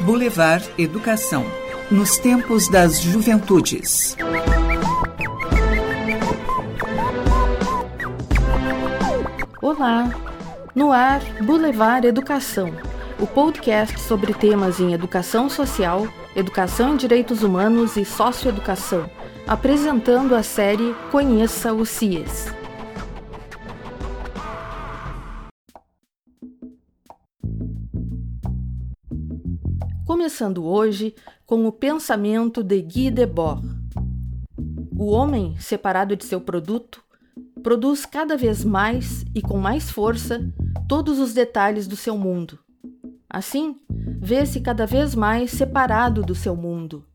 Boulevard Educação nos tempos das juventudes. Olá! No ar, Boulevard Educação, o podcast sobre temas em educação social, educação em direitos humanos e socioeducação, apresentando a série Conheça o CIES. Começando hoje com o pensamento de Guy Debord. O homem, separado de seu produto, produz cada vez mais e com mais força todos os detalhes do seu mundo. Assim, vê-se cada vez mais separado do seu mundo.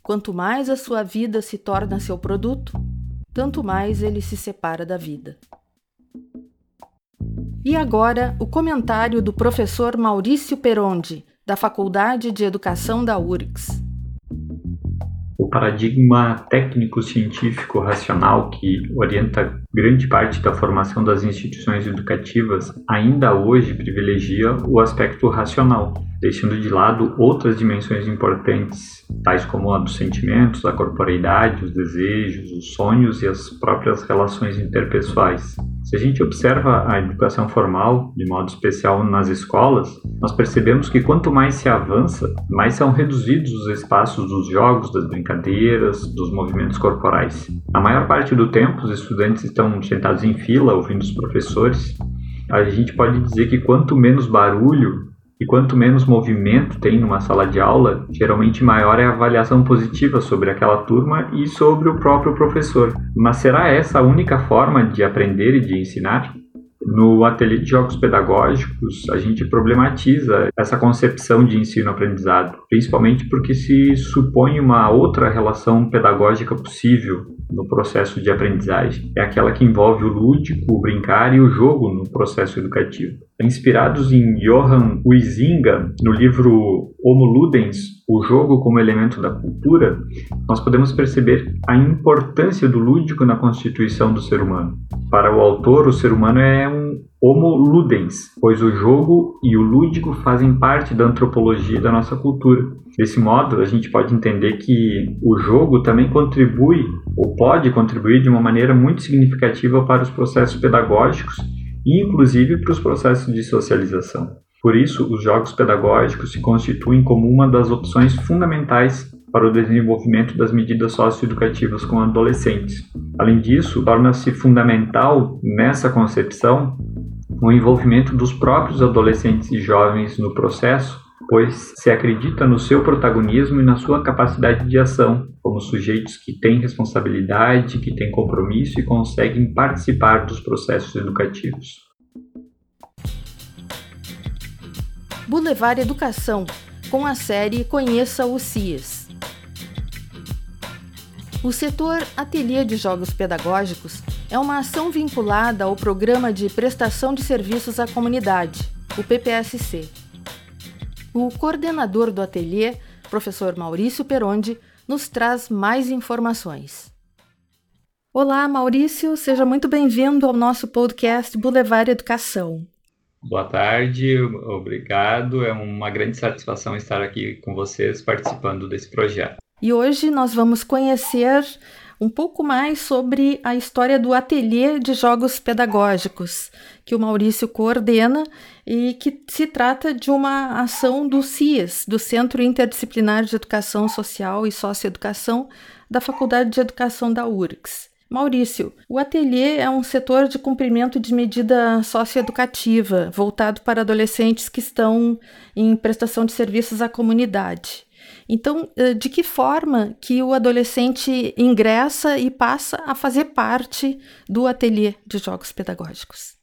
Quanto mais a sua vida se torna seu produto, tanto mais ele se separa da vida. E agora, o comentário do professor Maurício Perondi, da Faculdade de Educação da URGS. O paradigma técnico-científico racional que orienta grande parte da formação das instituições educativas ainda hoje privilegia o aspecto racional, deixando de lado outras dimensões importantes, tais como a dos sentimentos, a corporeidade, os desejos, os sonhos e as próprias relações interpessoais. Se a gente observa a educação formal, de modo especial nas escolas, nós percebemos que quanto mais se avança, mais são reduzidos os espaços dos jogos, das brincadeiras, dos movimentos corporais. A maior parte do tempo, os estudantes estão sentados em fila ouvindo os professores. A gente pode dizer que quanto menos barulho e quanto menos movimento tem numa sala de aula, geralmente maior é a avaliação positiva sobre aquela turma e sobre o próprio professor. Mas será essa a única forma de aprender e de ensinar? No ateliê de jogos pedagógicos, a gente problematiza essa concepção de ensino-aprendizado, principalmente porque se supõe uma outra relação pedagógica possível no processo de aprendizagem. É aquela que envolve o lúdico, o brincar e o jogo no processo educativo. Inspirados em Johann Huizinga, no livro Homo Ludens, o jogo como elemento da cultura, nós podemos perceber a importância do lúdico na constituição do ser humano. Para o autor, o ser humano é um homo ludens, pois o jogo e o lúdico fazem parte da antropologia da nossa cultura. Desse modo, a gente pode entender que o jogo também contribui, ou pode contribuir de uma maneira muito significativa para os processos pedagógicos e, inclusive, para os processos de socialização. Por isso, os jogos pedagógicos se constituem como uma das opções fundamentais para o desenvolvimento das medidas socioeducativas com adolescentes. Além disso, torna-se fundamental nessa concepção o envolvimento dos próprios adolescentes e jovens no processo, pois se acredita no seu protagonismo e na sua capacidade de ação, como sujeitos que têm responsabilidade, que têm compromisso e conseguem participar dos processos educativos. Boulevard Educação, com a série Conheça o CIES. O setor Ateliê de Jogos Pedagógicos é uma ação vinculada ao Programa de Prestação de Serviços à Comunidade, o PPSC. O coordenador do ateliê, professor Maurício Perondi, nos traz mais informações. Olá, Maurício, seja muito bem-vindo ao nosso podcast Boulevard Educação. Boa tarde, obrigado. É uma grande satisfação estar aqui com vocês participando desse projeto. E hoje nós vamos conhecer um pouco mais sobre a história do Ateliê de Jogos Pedagógicos, que o Maurício coordena e que se trata de uma ação do CIES, do Centro Interdisciplinar de Educação Social e Socioeducação da Faculdade de Educação da URGS. Maurício, o ateliê é um setor de cumprimento de medida socioeducativa voltado para adolescentes que estão em prestação de serviços à comunidade. Então, eh, de que forma que o adolescente ingressa e passa a fazer parte do ateliê de jogos pedagógicos?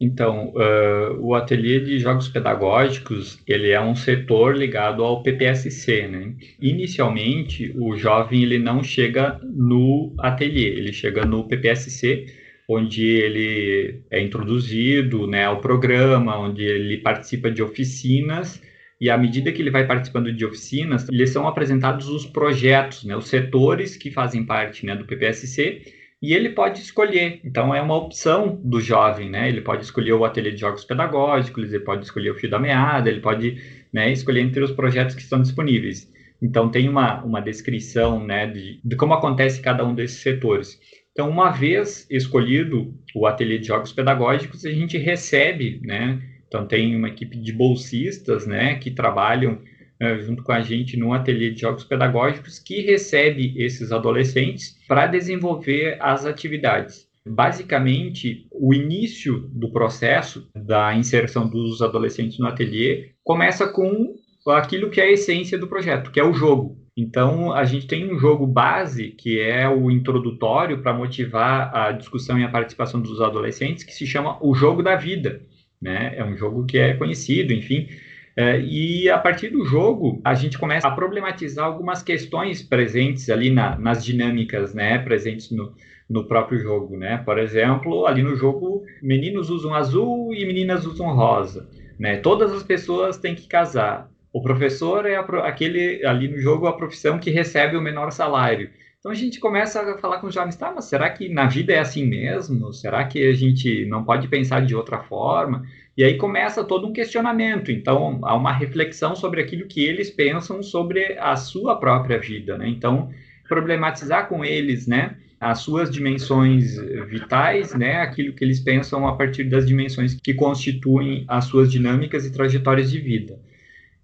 Então, uh, o ateliê de jogos pedagógicos ele é um setor ligado ao PPSC, né? Inicialmente, o jovem ele não chega no ateliê, ele chega no PPSC, onde ele é introduzido, né, ao programa, onde ele participa de oficinas e à medida que ele vai participando de oficinas, lhes são apresentados os projetos, né, os setores que fazem parte né, do PPSC e ele pode escolher. Então é uma opção do jovem, né? Ele pode escolher o ateliê de jogos pedagógicos, ele pode escolher o fio da meada, ele pode né, escolher entre os projetos que estão disponíveis. Então tem uma, uma descrição né, de, de como acontece cada um desses setores. Então, uma vez escolhido o ateliê de jogos pedagógicos, a gente recebe, né? Então tem uma equipe de bolsistas, né, que trabalham uh, junto com a gente no ateliê de jogos pedagógicos que recebe esses adolescentes para desenvolver as atividades. Basicamente, o início do processo da inserção dos adolescentes no ateliê começa com aquilo que é a essência do projeto, que é o jogo. Então, a gente tem um jogo base, que é o introdutório para motivar a discussão e a participação dos adolescentes, que se chama o jogo da vida. Né? É um jogo que é conhecido, enfim. É, e a partir do jogo, a gente começa a problematizar algumas questões presentes ali na, nas dinâmicas, né? Presentes no, no próprio jogo, né? Por exemplo, ali no jogo, meninos usam azul e meninas usam rosa, né? Todas as pessoas têm que casar. O professor é a, aquele ali no jogo a profissão que recebe o menor salário. Então a gente começa a falar com os jovens, tá, mas será que na vida é assim mesmo? Será que a gente não pode pensar de outra forma? E aí começa todo um questionamento. Então há uma reflexão sobre aquilo que eles pensam sobre a sua própria vida, né? Então problematizar com eles, né? As suas dimensões vitais, né? Aquilo que eles pensam a partir das dimensões que constituem as suas dinâmicas e trajetórias de vida.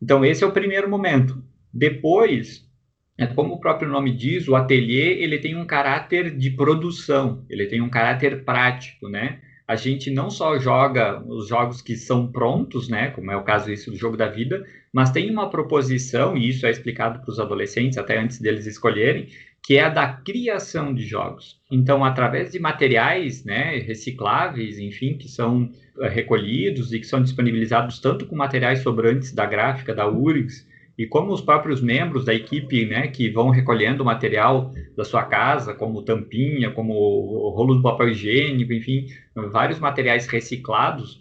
Então esse é o primeiro momento. Depois é, como o próprio nome diz, o ateliê ele tem um caráter de produção, ele tem um caráter prático, né? A gente não só joga os jogos que são prontos, né, como é o caso isso do jogo da vida, mas tem uma proposição e isso é explicado para os adolescentes até antes deles escolherem, que é a da criação de jogos. Então, através de materiais, né, recicláveis, enfim, que são uh, recolhidos e que são disponibilizados tanto com materiais sobrantes da gráfica da URGS, e como os próprios membros da equipe, né, que vão recolhendo o material da sua casa, como tampinha, como rolo de papel higiênico, enfim, vários materiais reciclados,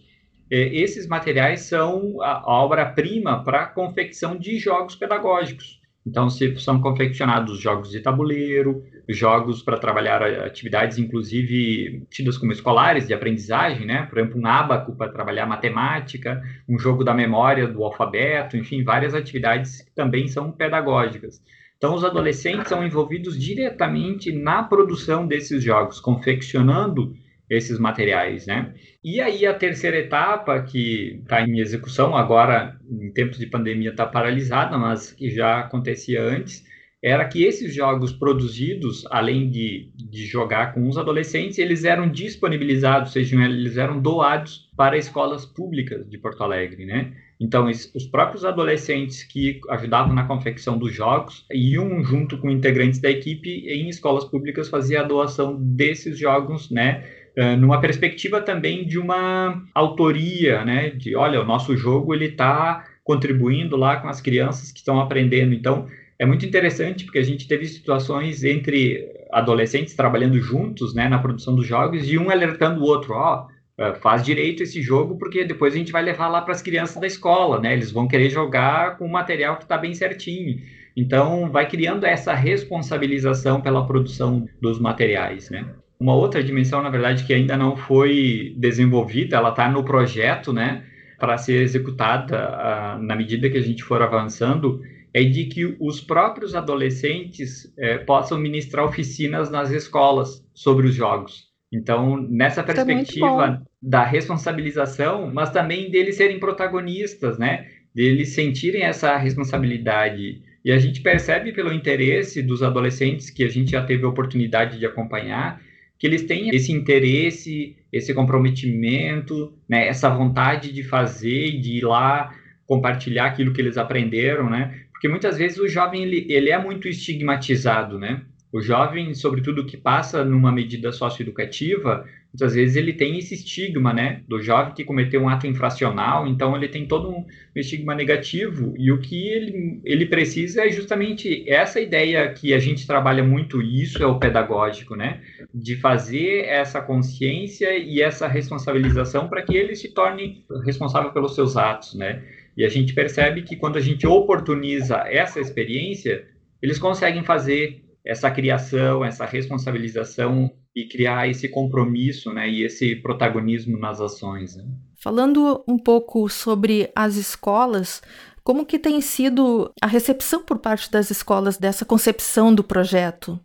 eh, esses materiais são a obra-prima para a confecção de jogos pedagógicos. Então, se são confeccionados jogos de tabuleiro, jogos para trabalhar atividades, inclusive tidas como escolares, de aprendizagem, né? Por exemplo, um ábaco para trabalhar matemática, um jogo da memória, do alfabeto, enfim, várias atividades que também são pedagógicas. Então, os adolescentes são envolvidos diretamente na produção desses jogos, confeccionando esses materiais, né? E aí a terceira etapa que está em execução agora em tempos de pandemia está paralisada, mas que já acontecia antes, era que esses jogos produzidos, além de, de jogar com os adolescentes, eles eram disponibilizados, sejam eles eram doados para escolas públicas de Porto Alegre, né? Então, os próprios adolescentes que ajudavam na confecção dos jogos iam junto com integrantes da equipe em escolas públicas fazer a doação desses jogos, né? Eh, numa perspectiva também de uma autoria, né? De, olha, o nosso jogo ele está contribuindo lá com as crianças que estão aprendendo. Então, é muito interessante porque a gente teve situações entre adolescentes trabalhando juntos, né, na produção dos jogos e um alertando o outro, ó, oh, faz direito esse jogo porque depois a gente vai levar lá para as crianças da escola, né? Eles vão querer jogar com o material que está bem certinho. Então, vai criando essa responsabilização pela produção dos materiais, né? Uma outra dimensão, na verdade, que ainda não foi desenvolvida, ela está no projeto, né, para ser executada na medida que a gente for avançando, é de que os próprios adolescentes eh, possam ministrar oficinas nas escolas sobre os jogos. Então, nessa é perspectiva é da responsabilização, mas também deles serem protagonistas, né? Deles sentirem essa responsabilidade. E a gente percebe pelo interesse dos adolescentes que a gente já teve a oportunidade de acompanhar, que eles têm esse interesse, esse comprometimento, né, essa vontade de fazer e de ir lá compartilhar aquilo que eles aprenderam, né? Porque muitas vezes o jovem ele, ele é muito estigmatizado, né? O jovem, sobretudo que passa numa medida socioeducativa, muitas vezes ele tem esse estigma, né, do jovem que cometeu um ato infracional, então ele tem todo um estigma negativo, e o que ele, ele precisa é justamente essa ideia que a gente trabalha muito, e isso é o pedagógico, né, de fazer essa consciência e essa responsabilização para que ele se torne responsável pelos seus atos, né, e a gente percebe que quando a gente oportuniza essa experiência, eles conseguem fazer essa criação, essa responsabilização e criar esse compromisso, né, e esse protagonismo nas ações. Né? Falando um pouco sobre as escolas, como que tem sido a recepção por parte das escolas dessa concepção do projeto?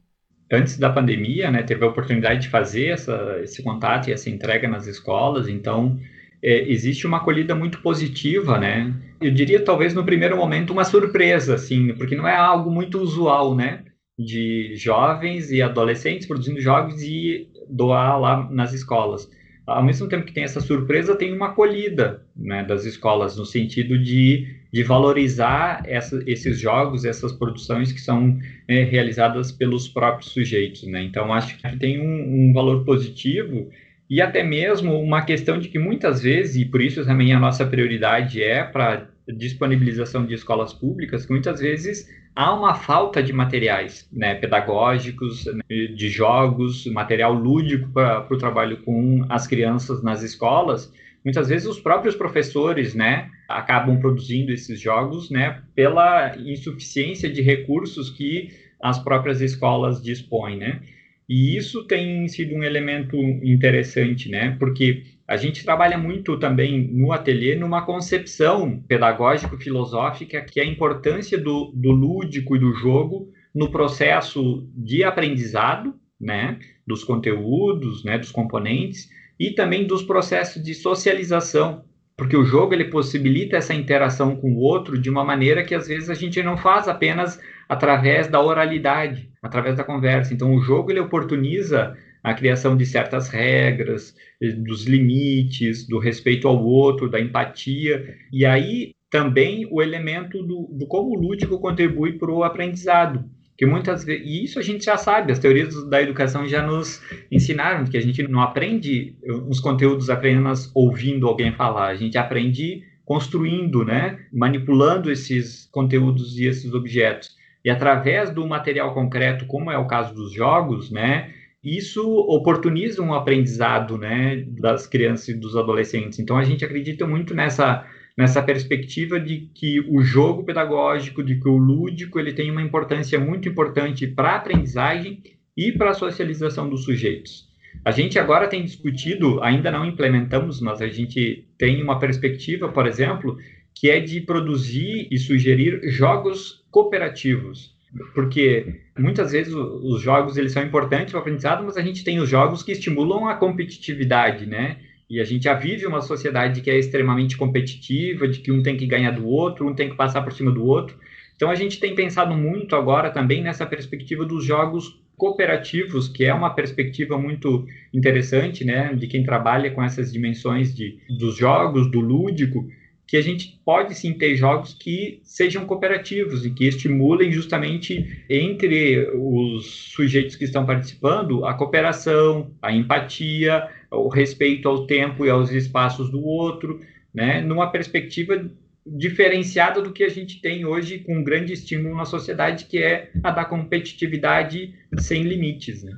Antes da pandemia, né, teve a oportunidade de fazer essa, esse contato e essa entrega nas escolas, então é, existe uma acolhida muito positiva, né? Eu diria talvez no primeiro momento uma surpresa, assim, porque não é algo muito usual, né? De jovens e adolescentes produzindo jogos e doar lá nas escolas. Ao mesmo tempo que tem essa surpresa, tem uma acolhida né, das escolas, no sentido de, de valorizar essa, esses jogos, essas produções que são é, realizadas pelos próprios sujeitos. Né? Então, acho que tem um, um valor positivo e até mesmo uma questão de que muitas vezes, e por isso também a nossa prioridade é para disponibilização de escolas públicas, que muitas vezes há uma falta de materiais né, pedagógicos, né, de jogos, material lúdico para o trabalho com as crianças nas escolas. Muitas vezes os próprios professores né, acabam produzindo esses jogos né, pela insuficiência de recursos que as próprias escolas dispõem. Né? E isso tem sido um elemento interessante, né? Porque a gente trabalha muito também no ateliê numa concepção pedagógico-filosófica que é a importância do, do lúdico e do jogo no processo de aprendizado, né? Dos conteúdos, né? Dos componentes e também dos processos de socialização, porque o jogo ele possibilita essa interação com o outro de uma maneira que às vezes a gente não faz apenas através da oralidade, através da conversa. Então o jogo ele oportuniza a criação de certas regras, dos limites, do respeito ao outro, da empatia, e aí também o elemento do, do como o lúdico contribui para o aprendizado. Que muitas vezes, e isso a gente já sabe, as teorias da educação já nos ensinaram que a gente não aprende os conteúdos apenas ouvindo alguém falar, a gente aprende construindo, né, manipulando esses conteúdos e esses objetos. E através do material concreto, como é o caso dos jogos, né, isso oportuniza um aprendizado, né, das crianças e dos adolescentes. Então a gente acredita muito nessa nessa perspectiva de que o jogo pedagógico, de que o lúdico, ele tem uma importância muito importante para a aprendizagem e para a socialização dos sujeitos. A gente agora tem discutido, ainda não implementamos, mas a gente tem uma perspectiva, por exemplo, que é de produzir e sugerir jogos cooperativos. Porque muitas vezes os jogos eles são importantes para o aprendizado, mas a gente tem os jogos que estimulam a competitividade, né? E a gente já vive uma sociedade que é extremamente competitiva, de que um tem que ganhar do outro, um tem que passar por cima do outro. Então a gente tem pensado muito agora também nessa perspectiva dos jogos cooperativos, que é uma perspectiva muito interessante, né, de quem trabalha com essas dimensões de, dos jogos, do lúdico, que a gente pode sim ter jogos que sejam cooperativos e que estimulem justamente entre os sujeitos que estão participando a cooperação, a empatia, o respeito ao tempo e aos espaços do outro, né, numa perspectiva diferenciada do que a gente tem hoje com um grande estímulo na sociedade, que é a da competitividade sem limites. Né?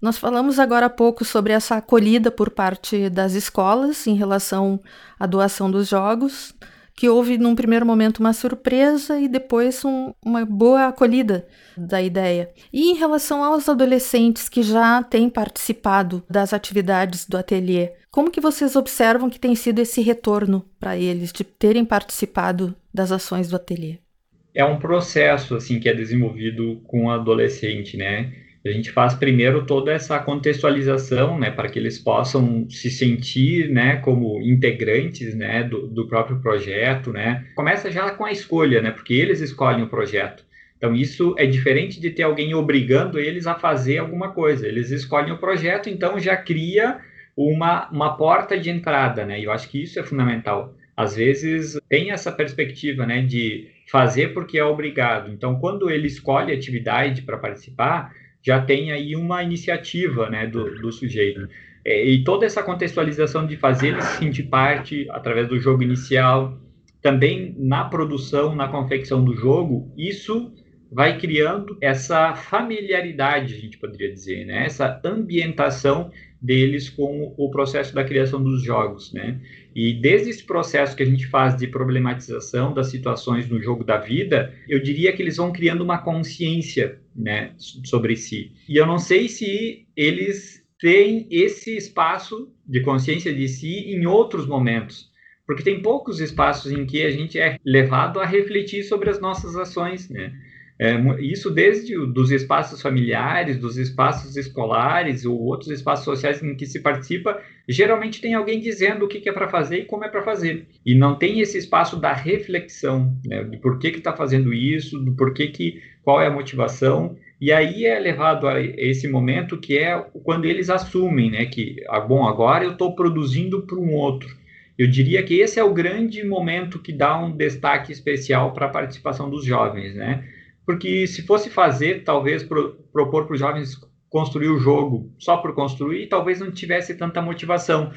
Nós falamos agora há pouco sobre essa acolhida por parte das escolas em relação à doação dos jogos, que houve num primeiro momento uma surpresa e depois um, uma boa acolhida da ideia. E em relação aos adolescentes que já têm participado das atividades do ateliê, como que vocês observam que tem sido esse retorno para eles de terem participado das ações do ateliê? É um processo assim que é desenvolvido com o adolescente, né? A gente faz primeiro toda essa contextualização, né, para que eles possam se sentir, né, como integrantes, né, do, do próprio projeto, né. Começa já com a escolha, né, porque eles escolhem o projeto. Então isso é diferente de ter alguém obrigando eles a fazer alguma coisa. Eles escolhem o projeto, então já cria uma, uma porta de entrada, né. E eu acho que isso é fundamental. Às vezes tem essa perspectiva, né, de fazer porque é obrigado. Então quando ele escolhe atividade para participar já tem aí uma iniciativa né, do, do sujeito. É, e toda essa contextualização de fazer ele se sentir parte através do jogo inicial, também na produção, na confecção do jogo, isso vai criando essa familiaridade, a gente poderia dizer, né? essa ambientação deles com o processo da criação dos jogos, né? E desde esse processo que a gente faz de problematização das situações no jogo da vida, eu diria que eles vão criando uma consciência, né, sobre si. E eu não sei se eles tem esse espaço de consciência de si em outros momentos. Porque tem poucos espaços em que a gente é levado a refletir sobre as nossas ações, né? É, isso desde dos espaços familiares, dos espaços escolares ou outros espaços sociais em que se participa, geralmente tem alguém dizendo o que é para fazer e como é para fazer. E não tem esse espaço da reflexão, né, de por que está fazendo isso, do porquê que, qual é a motivação. E aí é levado a esse momento que é quando eles assumem, né, que, ah, bom, agora eu estou produzindo para um outro. Eu diria que esse é o grande momento que dá um destaque especial para a participação dos jovens, né? Porque se fosse fazer, talvez pro, propor para os jovens construir o jogo só por construir, talvez não tivesse tanta motivação.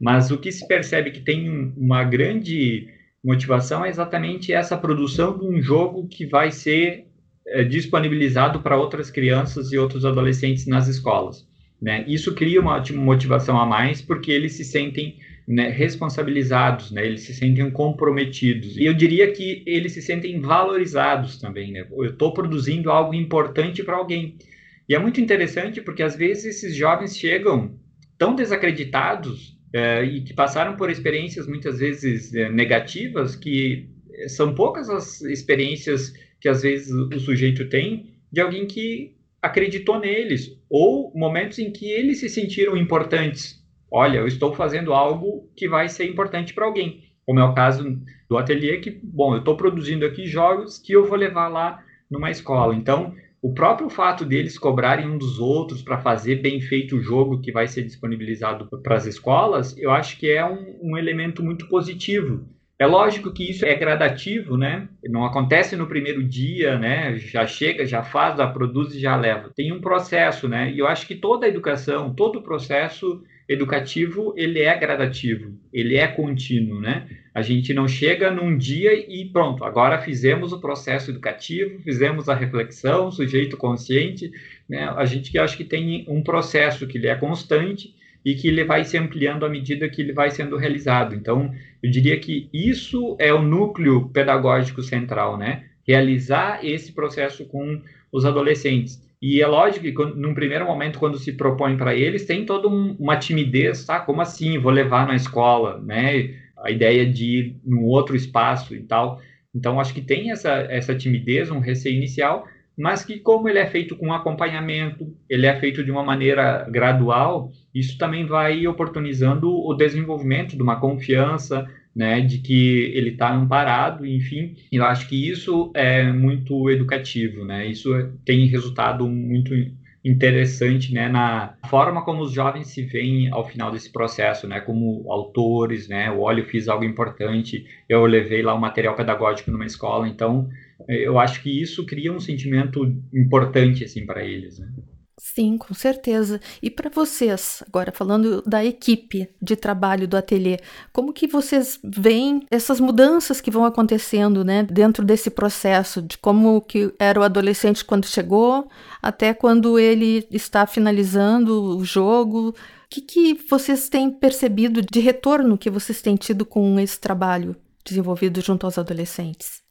Mas o que se percebe que tem uma grande motivação é exatamente essa produção de um jogo que vai ser é, disponibilizado para outras crianças e outros adolescentes nas escolas. Né? Isso cria uma motivação a mais, porque eles se sentem né, responsabilizados, né, eles se sentem comprometidos. E eu diria que eles se sentem valorizados também. Né? Eu estou produzindo algo importante para alguém. E é muito interessante porque às vezes esses jovens chegam tão desacreditados é, e que passaram por experiências muitas vezes é, negativas que são poucas as experiências que às vezes o sujeito tem de alguém que acreditou neles ou momentos em que eles se sentiram importantes olha, eu estou fazendo algo que vai ser importante para alguém. Como é o caso do ateliê, que, bom, eu estou produzindo aqui jogos que eu vou levar lá numa escola. Então, o próprio fato deles cobrarem um dos outros para fazer bem feito o jogo que vai ser disponibilizado para as escolas, eu acho que é um, um elemento muito positivo. É lógico que isso é gradativo, né? Não acontece no primeiro dia, né? Já chega, já faz, já produz e já leva. Tem um processo, né? E eu acho que toda a educação, todo o processo educativo ele é gradativo, ele é contínuo, né? A gente não chega num dia e pronto, agora fizemos o processo educativo, fizemos a reflexão, sujeito consciente, né? A gente que acho que tem um processo que ele é constante e que ele vai se ampliando à medida que ele vai sendo realizado. Então, eu diria que isso é o núcleo pedagógico central, né? Realizar esse processo com os adolescentes. E é lógico que, num primeiro momento, quando se propõe para eles, tem toda um, uma timidez, tá? Como assim? Vou levar na escola, né? A ideia de ir num outro espaço e tal. Então, acho que tem essa, essa timidez, um receio inicial, mas que, como ele é feito com acompanhamento, ele é feito de uma maneira gradual, isso também vai oportunizando o desenvolvimento de uma confiança, né, de que ele está amparado, enfim. Eu acho que isso é muito educativo, né? Isso tem resultado muito interessante, né, na forma como os jovens se veem ao final desse processo, né, como autores, né, o olho fiz algo importante, eu levei lá um material pedagógico numa escola, então eu acho que isso cria um sentimento importante assim para eles, né? Sim, com certeza. E para vocês, agora falando da equipe de trabalho do ateliê, como que vocês veem essas mudanças que vão acontecendo, né, dentro desse processo de como que era o adolescente quando chegou, até quando ele está finalizando o jogo? O que, que vocês têm percebido de retorno que vocês têm tido com esse trabalho desenvolvido junto aos adolescentes?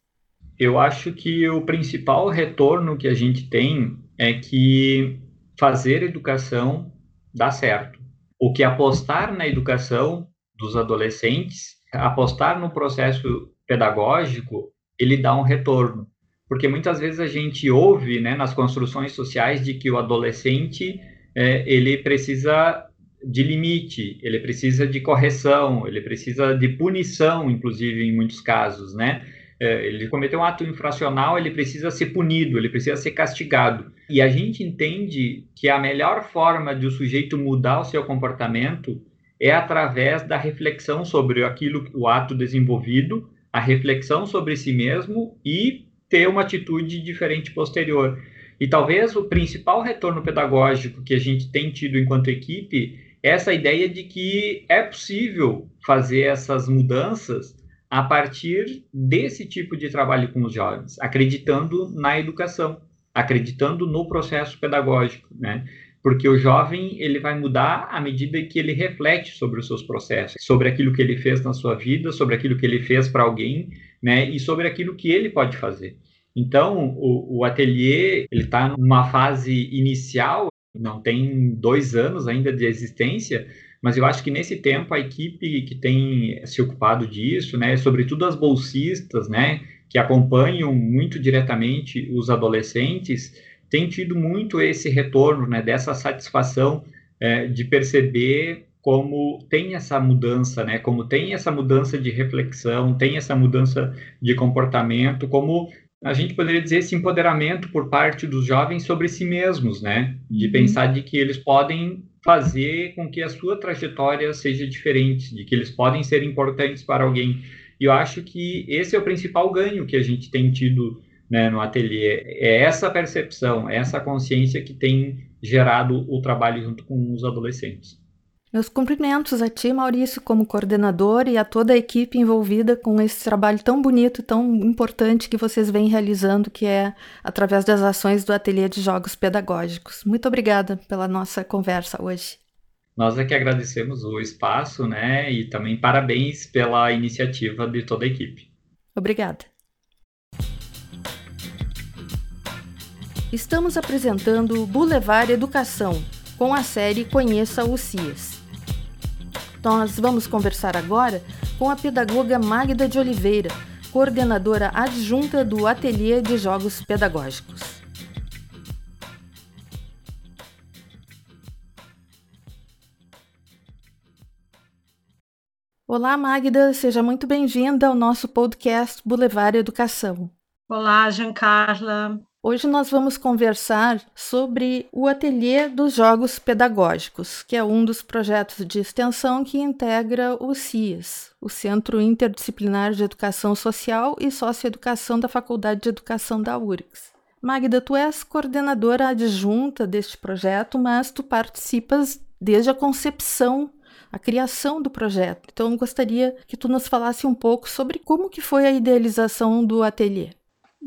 Eu acho que o principal retorno que a gente tem é que fazer educação dá certo. O que apostar na educação dos adolescentes, apostar no processo pedagógico, ele dá um retorno. Porque muitas vezes a gente ouve né, nas construções sociais de que o adolescente é, ele precisa de limite, ele precisa de correção, ele precisa de punição, inclusive em muitos casos, né? É, ele cometeu um ato infracional, ele precisa ser punido, ele precisa ser castigado. E a gente entende que a melhor forma de o sujeito mudar o seu comportamento é através da reflexão sobre aquilo, o ato desenvolvido, a reflexão sobre si mesmo e ter uma atitude diferente posterior. E talvez o principal retorno pedagógico que a gente tem tido enquanto equipe é essa ideia de que é possível fazer essas mudanças a partir desse tipo de trabalho com os jovens, acreditando na educação, acreditando no processo pedagógico, né? Porque o jovem ele vai mudar à medida que ele reflete sobre os seus processos, sobre aquilo que ele fez na sua vida, sobre aquilo que ele fez para alguém, né? E sobre aquilo que ele pode fazer. Então, o, o ateliê ele está numa fase inicial não tem dois anos ainda de existência, mas eu acho que nesse tempo a equipe que tem se ocupado disso, né, sobretudo as bolsistas, né, que acompanham muito diretamente os adolescentes, tem tido muito esse retorno, né, dessa satisfação é, de perceber como tem essa mudança, né, como tem essa mudança de reflexão, tem essa mudança de comportamento, como a gente poderia dizer esse empoderamento por parte dos jovens sobre si mesmos, né, de uhum. pensar de que eles podem fazer com que a sua trajetória seja diferente, de que eles podem ser importantes para alguém. E eu acho que esse é o principal ganho que a gente tem tido né, no ateliê. É essa percepção, essa consciência que tem gerado o trabalho junto com os adolescentes. Meus cumprimentos a ti, Maurício, como coordenador e a toda a equipe envolvida com esse trabalho tão bonito, tão importante que vocês vêm realizando, que é através das ações do Ateliê de Jogos Pedagógicos. Muito obrigada pela nossa conversa hoje. Nós é que agradecemos o espaço, né, e também parabéns pela iniciativa de toda a equipe. Obrigada. Estamos apresentando o Boulevard Educação, com a série Conheça o CIES. Nós vamos conversar agora com a pedagoga Magda de Oliveira, coordenadora adjunta do Ateliê de Jogos Pedagógicos. Olá, Magda, seja muito bem-vinda ao nosso podcast Boulevard Educação. Olá, Giancarla. Hoje nós vamos conversar sobre o Ateliê dos Jogos Pedagógicos, que é um dos projetos de extensão que integra o CIES, o Centro Interdisciplinar de Educação Social e Socioeducação da Faculdade de Educação da URGS. Magda, tu és coordenadora adjunta deste projeto, mas tu participas desde a concepção a criação do projeto. Então, eu gostaria que tu nos falasse um pouco sobre como que foi a idealização do ateliê.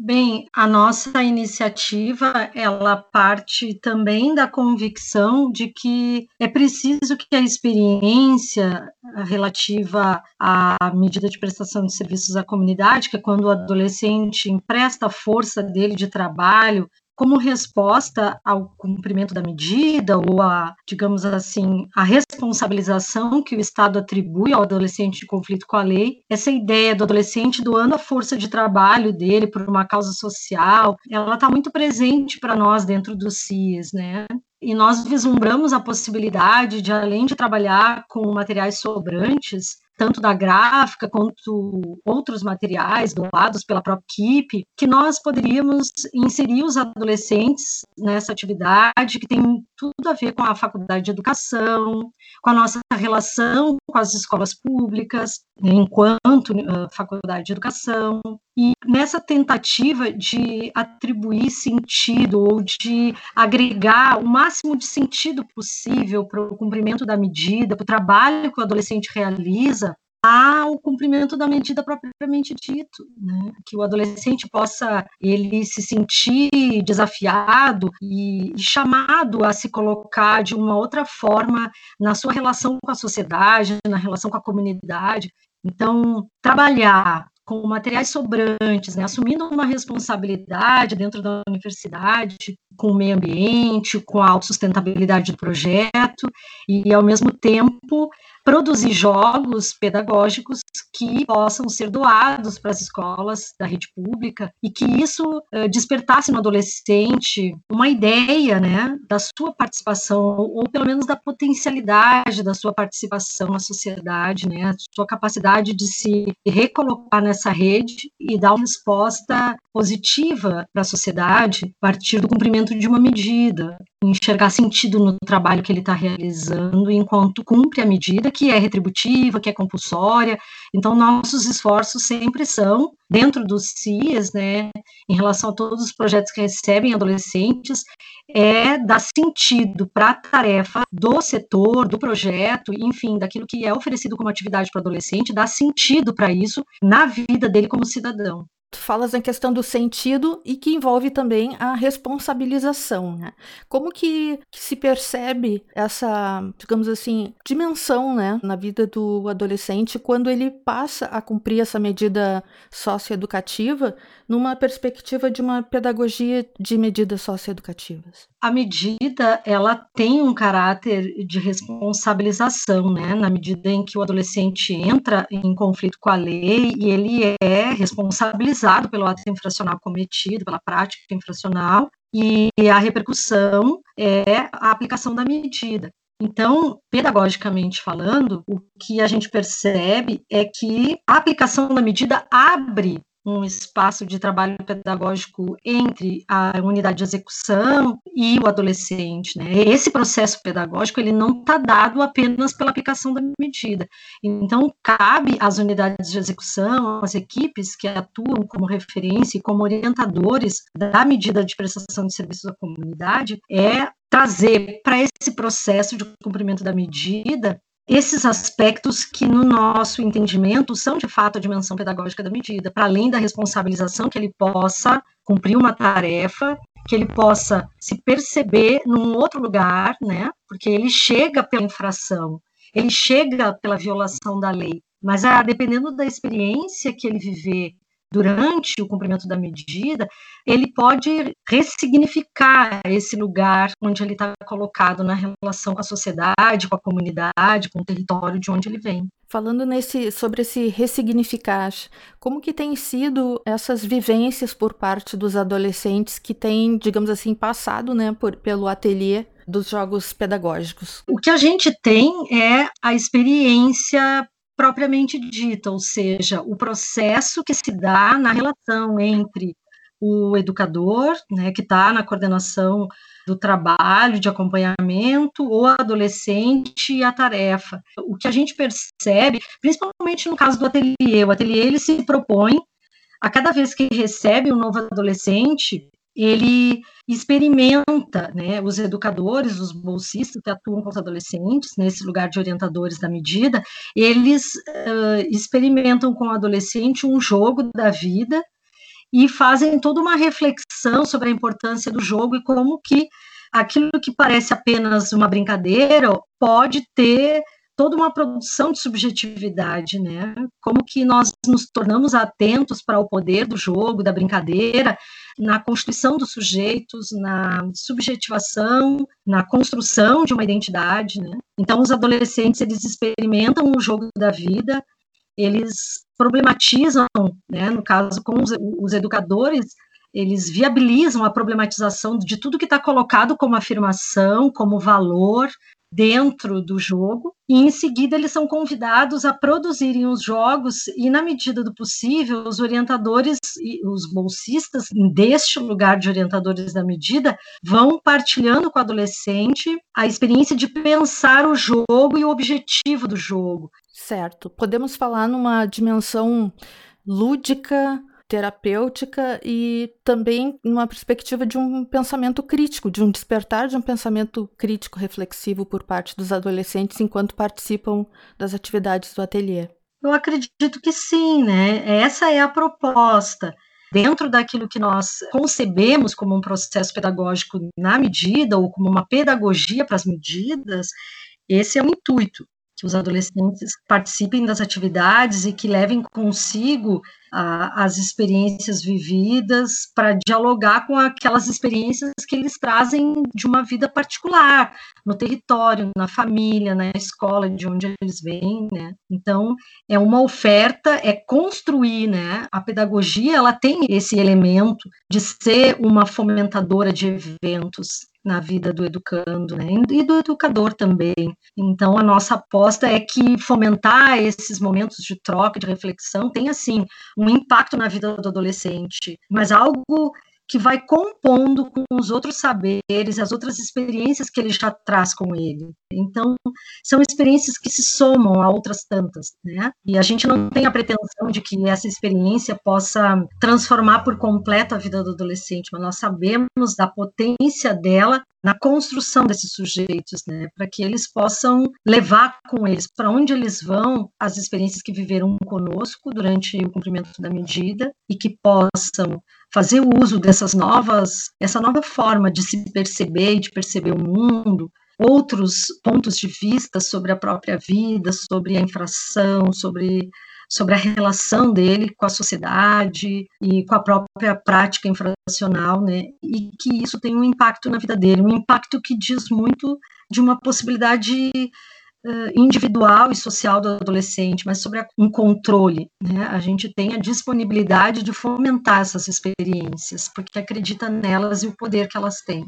Bem, a nossa iniciativa, ela parte também da convicção de que é preciso que a experiência relativa à medida de prestação de serviços à comunidade, que é quando o adolescente empresta a força dele de trabalho como resposta ao cumprimento da medida ou a, digamos assim, a responsabilização que o Estado atribui ao adolescente de conflito com a lei, essa ideia do adolescente doando a força de trabalho dele por uma causa social, ela está muito presente para nós dentro do CIES, né? E nós vislumbramos a possibilidade de, além de trabalhar com materiais sobrantes, tanto da gráfica quanto outros materiais doados pela própria equipe, que nós poderíamos inserir os adolescentes nessa atividade que tem tudo a ver com a faculdade de educação, com a nossa relação com as escolas públicas, né, enquanto uh, faculdade de educação, e nessa tentativa de atribuir sentido ou de agregar o máximo de sentido possível para o cumprimento da medida, para o trabalho que o adolescente realiza, ao cumprimento da medida propriamente dito, né? que o adolescente possa ele se sentir desafiado e, e chamado a se colocar de uma outra forma na sua relação com a sociedade, na relação com a comunidade. Então, trabalhar com materiais sobrantes, né, assumindo uma responsabilidade dentro da universidade, com o meio ambiente, com a autossustentabilidade do projeto, e, ao mesmo tempo, produzir jogos pedagógicos que possam ser doados para as escolas da rede pública e que isso uh, despertasse no adolescente uma ideia, né, da sua participação ou pelo menos da potencialidade da sua participação na sociedade, né, sua capacidade de se recolocar nessa rede e dar uma resposta positiva para a sociedade a partir do cumprimento de uma medida, enxergar sentido no trabalho que ele está realizando enquanto cumpre a medida que é retributiva, que é compulsória. Então, nossos esforços sempre são, dentro dos CIAs, né, em relação a todos os projetos que recebem adolescentes, é dar sentido para a tarefa do setor, do projeto, enfim, daquilo que é oferecido como atividade para adolescente, dar sentido para isso na vida dele como cidadão. Tu falas na questão do sentido e que envolve também a responsabilização, né? Como que, que, se percebe essa, digamos assim, dimensão, né, na vida do adolescente quando ele passa a cumprir essa medida socioeducativa numa perspectiva de uma pedagogia de medidas socioeducativas? A medida ela tem um caráter de responsabilização, né? Na medida em que o adolescente entra em conflito com a lei e ele é responsabilizado pelo ato infracional cometido, pela prática infracional, e a repercussão é a aplicação da medida. Então, pedagogicamente falando, o que a gente percebe é que a aplicação da medida abre um espaço de trabalho pedagógico entre a unidade de execução e o adolescente. Né? Esse processo pedagógico ele não está dado apenas pela aplicação da medida. Então, cabe às unidades de execução, às equipes que atuam como referência e como orientadores da medida de prestação de serviços à comunidade, é trazer para esse processo de cumprimento da medida esses aspectos que, no nosso entendimento, são de fato a dimensão pedagógica da medida, para além da responsabilização que ele possa cumprir uma tarefa, que ele possa se perceber num outro lugar, né? Porque ele chega pela infração, ele chega pela violação da lei, mas ah, dependendo da experiência que ele viver durante o cumprimento da medida, ele pode ressignificar esse lugar onde ele está colocado na relação com a sociedade, com a comunidade, com o território de onde ele vem. Falando nesse sobre esse ressignificar, como que tem sido essas vivências por parte dos adolescentes que têm, digamos assim, passado, né, por, pelo ateliê dos jogos pedagógicos? O que a gente tem é a experiência propriamente dita, ou seja, o processo que se dá na relação entre o educador, né, que está na coordenação do trabalho de acompanhamento, o adolescente e a tarefa. O que a gente percebe, principalmente no caso do ateliê, o ateliê ele se propõe a cada vez que recebe um novo adolescente, ele experimenta, né, os educadores, os bolsistas que atuam com os adolescentes, nesse lugar de orientadores da medida, eles uh, experimentam com o adolescente um jogo da vida e fazem toda uma reflexão sobre a importância do jogo e como que aquilo que parece apenas uma brincadeira pode ter toda uma produção de subjetividade, né? Como que nós nos tornamos atentos para o poder do jogo, da brincadeira, na constituição dos sujeitos, na subjetivação, na construção de uma identidade, né? Então, os adolescentes, eles experimentam o jogo da vida, eles problematizam, né? No caso, com os, os educadores, eles viabilizam a problematização de tudo que está colocado como afirmação, como valor, dentro do jogo, e em seguida eles são convidados a produzirem os jogos, e na medida do possível, os orientadores e os bolsistas deste lugar de orientadores da medida vão partilhando com o adolescente a experiência de pensar o jogo e o objetivo do jogo. Certo. Podemos falar numa dimensão lúdica, terapêutica e também numa perspectiva de um pensamento crítico, de um despertar de um pensamento crítico reflexivo por parte dos adolescentes enquanto participam das atividades do ateliê. Eu acredito que sim, né? Essa é a proposta. Dentro daquilo que nós concebemos como um processo pedagógico na medida, ou como uma pedagogia para as medidas, esse é o intuito que os adolescentes participem das atividades e que levem consigo a, as experiências vividas para dialogar com aquelas experiências que eles trazem de uma vida particular, no território, na família, na escola, de onde eles vêm, né? Então, é uma oferta, é construir, né? A pedagogia, ela tem esse elemento de ser uma fomentadora de eventos, na vida do educando né, e do educador também. Então, a nossa aposta é que fomentar esses momentos de troca, de reflexão, tem, assim, um impacto na vida do adolescente, mas algo que vai compondo com os outros saberes, as outras experiências que ele já traz com ele. Então, são experiências que se somam a outras tantas, né? E a gente não tem a pretensão de que essa experiência possa transformar por completo a vida do adolescente, mas nós sabemos da potência dela na construção desses sujeitos, né, para que eles possam levar com eles para onde eles vão as experiências que viveram conosco durante o cumprimento da medida e que possam fazer uso dessas novas, essa nova forma de se perceber e de perceber o mundo, outros pontos de vista sobre a própria vida, sobre a infração, sobre sobre a relação dele com a sociedade e com a própria prática infracional, né? E que isso tem um impacto na vida dele, um impacto que diz muito de uma possibilidade individual e social do adolescente, mas sobre um controle. Né? A gente tem a disponibilidade de fomentar essas experiências, porque acredita nelas e o poder que elas têm.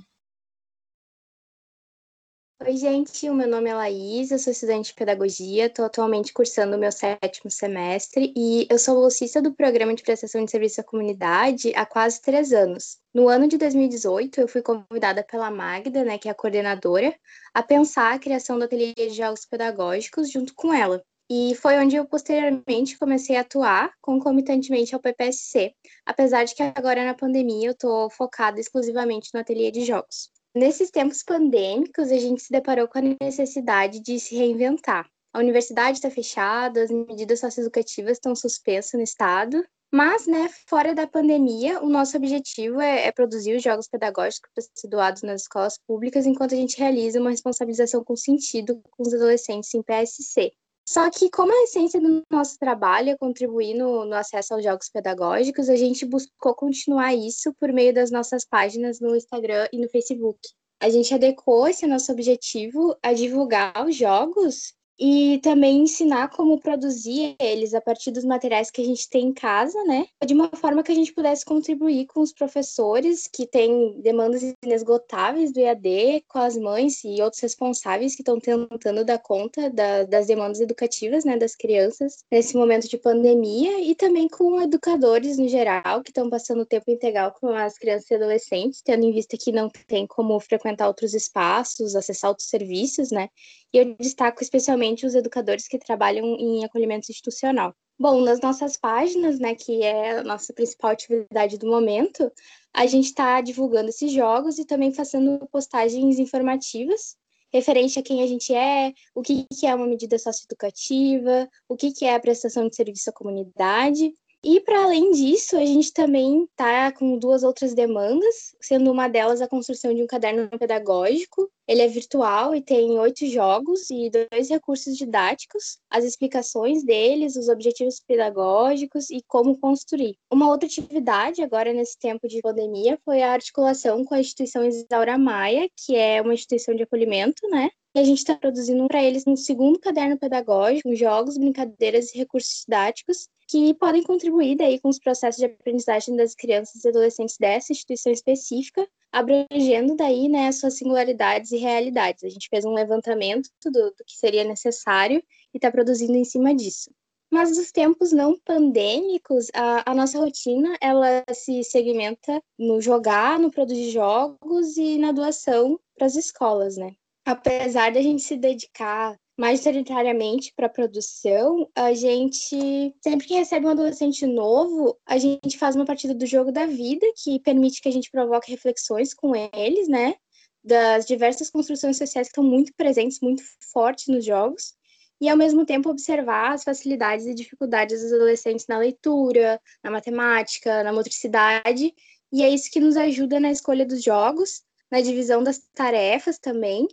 Oi, gente, o meu nome é Laís, eu sou estudante de pedagogia, estou atualmente cursando o meu sétimo semestre e eu sou bolsista do programa de prestação de serviço à comunidade há quase três anos. No ano de 2018, eu fui convidada pela Magda, né, que é a coordenadora, a pensar a criação do ateliê de jogos pedagógicos junto com ela. E foi onde eu posteriormente comecei a atuar concomitantemente ao PPSC, apesar de que agora na pandemia eu estou focada exclusivamente no ateliê de jogos. Nesses tempos pandêmicos, a gente se deparou com a necessidade de se reinventar. A universidade está fechada, as medidas socioeducativas estão suspensas no estado, mas, né, fora da pandemia, o nosso objetivo é, é produzir os jogos pedagógicos para ser doados nas escolas públicas, enquanto a gente realiza uma responsabilização com sentido com os adolescentes em PSC. Só que, como a essência do nosso trabalho é contribuir no, no, acesso aos jogos pedagógicos, a gente buscou continuar isso por meio das nossas páginas no Instagram e no Facebook. A gente adequou esse nosso objetivo a divulgar os jogos e também ensinar como produzir eles a partir dos materiais que a gente tem em casa, né? De uma forma que a gente pudesse contribuir com os professores que têm demandas inesgotáveis do EAD, com as mães e outros responsáveis que estão tentando dar conta da, das demandas educativas, né, das crianças nesse momento de pandemia e também com educadores no geral que estão passando tempo integral com as crianças e adolescentes, tendo em vista que não tem como frequentar outros espaços, acessar outros serviços, né? E eu destaco especialmente os educadores que trabalham em acolhimento institucional. Bom, nas nossas páginas, né, que é a nossa principal atividade do momento, a gente está divulgando esses jogos e também fazendo postagens informativas referente a quem a gente é, o que, que é uma medida socioeducativa, o que, que é a prestação de serviço à comunidade e para além disso, a gente também está com duas outras demandas, sendo uma delas a construção de um caderno pedagógico. Ele é virtual e tem oito jogos e dois recursos didáticos, as explicações deles, os objetivos pedagógicos e como construir. Uma outra atividade agora nesse tempo de pandemia foi a articulação com a instituição Isaura Maia, que é uma instituição de acolhimento, né? E a gente está produzindo para eles um segundo caderno pedagógico, jogos, brincadeiras e recursos didáticos que podem contribuir daí com os processos de aprendizagem das crianças e adolescentes dessa instituição específica, abrangendo daí né, as suas singularidades e realidades. A gente fez um levantamento do, do que seria necessário e está produzindo em cima disso. Mas nos tempos não pandêmicos, a, a, nossa rotina ela se segmenta no jogar, no produzir jogos e na doação para as escolas, né? Apesar da gente se dedicar majoritariamente para produção, a gente, sempre que recebe um adolescente novo, a gente faz uma partida do jogo da vida, que permite que a gente provoque reflexões com eles, né? Das diversas construções sociais que estão muito presentes, muito fortes nos jogos, e ao mesmo tempo observar as facilidades e dificuldades dos adolescentes na leitura, na matemática, na motricidade, e é isso que nos ajuda na escolha dos jogos, na divisão das tarefas também,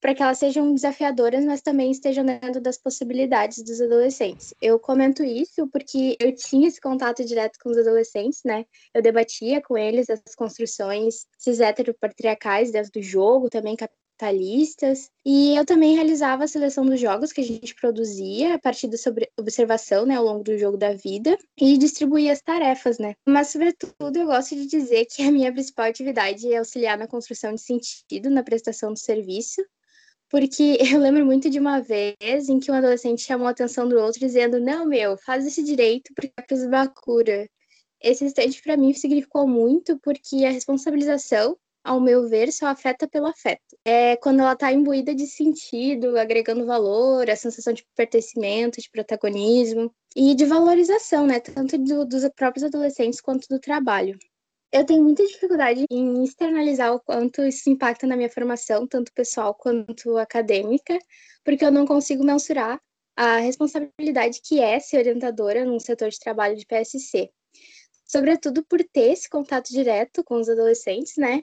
para que elas sejam desafiadoras, mas também estejam dentro das possibilidades dos adolescentes. Eu comento isso porque eu tinha esse contato direto com os adolescentes, né? Eu debatia com eles as construções cis heteropatriarcais dentro do jogo, também capitalistas, e eu também realizava a seleção dos jogos que a gente produzia a partir da observação, né, ao longo do jogo da vida, e distribuía as tarefas, né. Mas, sobretudo, eu gosto de dizer que a minha principal atividade é auxiliar na construção de sentido, na prestação do serviço, porque eu lembro muito de uma vez em que um adolescente chamou a atenção do outro dizendo: Não, meu, faz esse direito porque é para Bakura. Esse instante para mim significou muito porque a responsabilização, ao meu ver, só afeta pelo afeto. É quando ela está imbuída de sentido, agregando valor, a sensação de pertencimento, de protagonismo e de valorização, né? Tanto do, dos próprios adolescentes quanto do trabalho. Eu tenho muita dificuldade em externalizar o quanto isso impacta na minha formação, tanto pessoal quanto acadêmica, porque eu não consigo mensurar a responsabilidade que é ser orientadora num setor de trabalho de PSC. Sobretudo por ter esse contato direto com os adolescentes, né?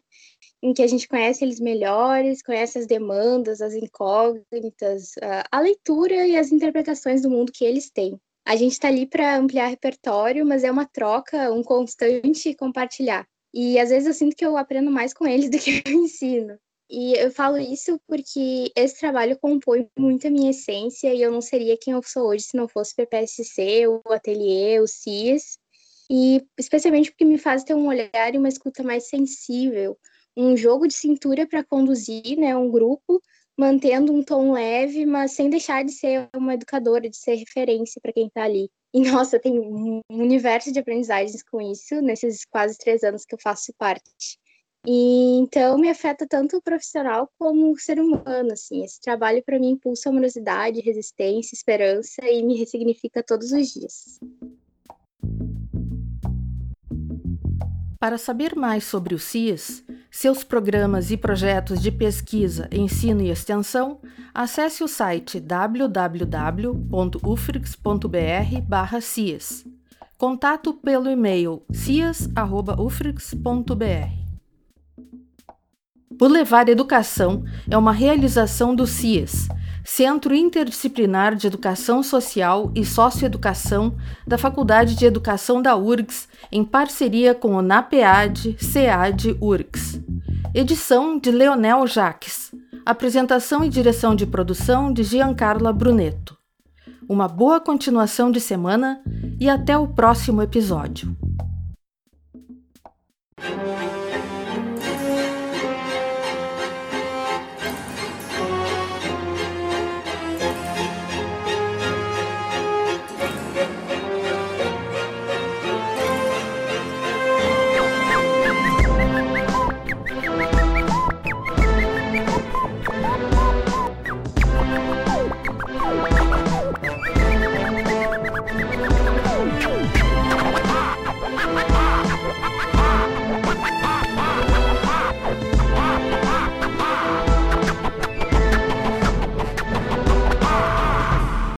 Em que a gente conhece eles melhores, conhece as demandas, as incógnitas, a leitura e as interpretações do mundo que eles têm. A gente está ali para ampliar repertório, mas é uma troca, um constante compartilhar. E às vezes eu sinto que eu aprendo mais com eles do que eu ensino. E eu falo isso porque esse trabalho compõe muito a minha essência e eu não seria quem eu sou hoje se não fosse o PPSC, o Ateliê, o CIS. E especialmente porque me faz ter um olhar e uma escuta mais sensível, um jogo de cintura para conduzir né, um grupo, mantendo um tom leve, mas sem deixar de ser uma educadora, de ser referência para quem está ali. E nossa, tem um universo de aprendizagens com isso, nesses quase três anos que eu faço parte. E então me afeta tanto o profissional como o ser humano, assim. Esse trabalho para mim impulsa amorosidade, resistência, esperança e me ressignifica todos os dias. Para saber mais sobre o CIS, seus programas e projetos de pesquisa, ensino e extensão, acesse o site www.ufrix.br/cias. Contato pelo e-mail cias@ufrix.br. O Levar Educação é uma realização do CIES, Centro Interdisciplinar de Educação Social e Socioeducação da Faculdade de Educação da URGS, em parceria com o NAPEAD, SEAD URGS. Edição de Leonel Jaques. Apresentação e direção de produção de Giancarla Brunetto. Uma boa continuação de semana e até o próximo episódio.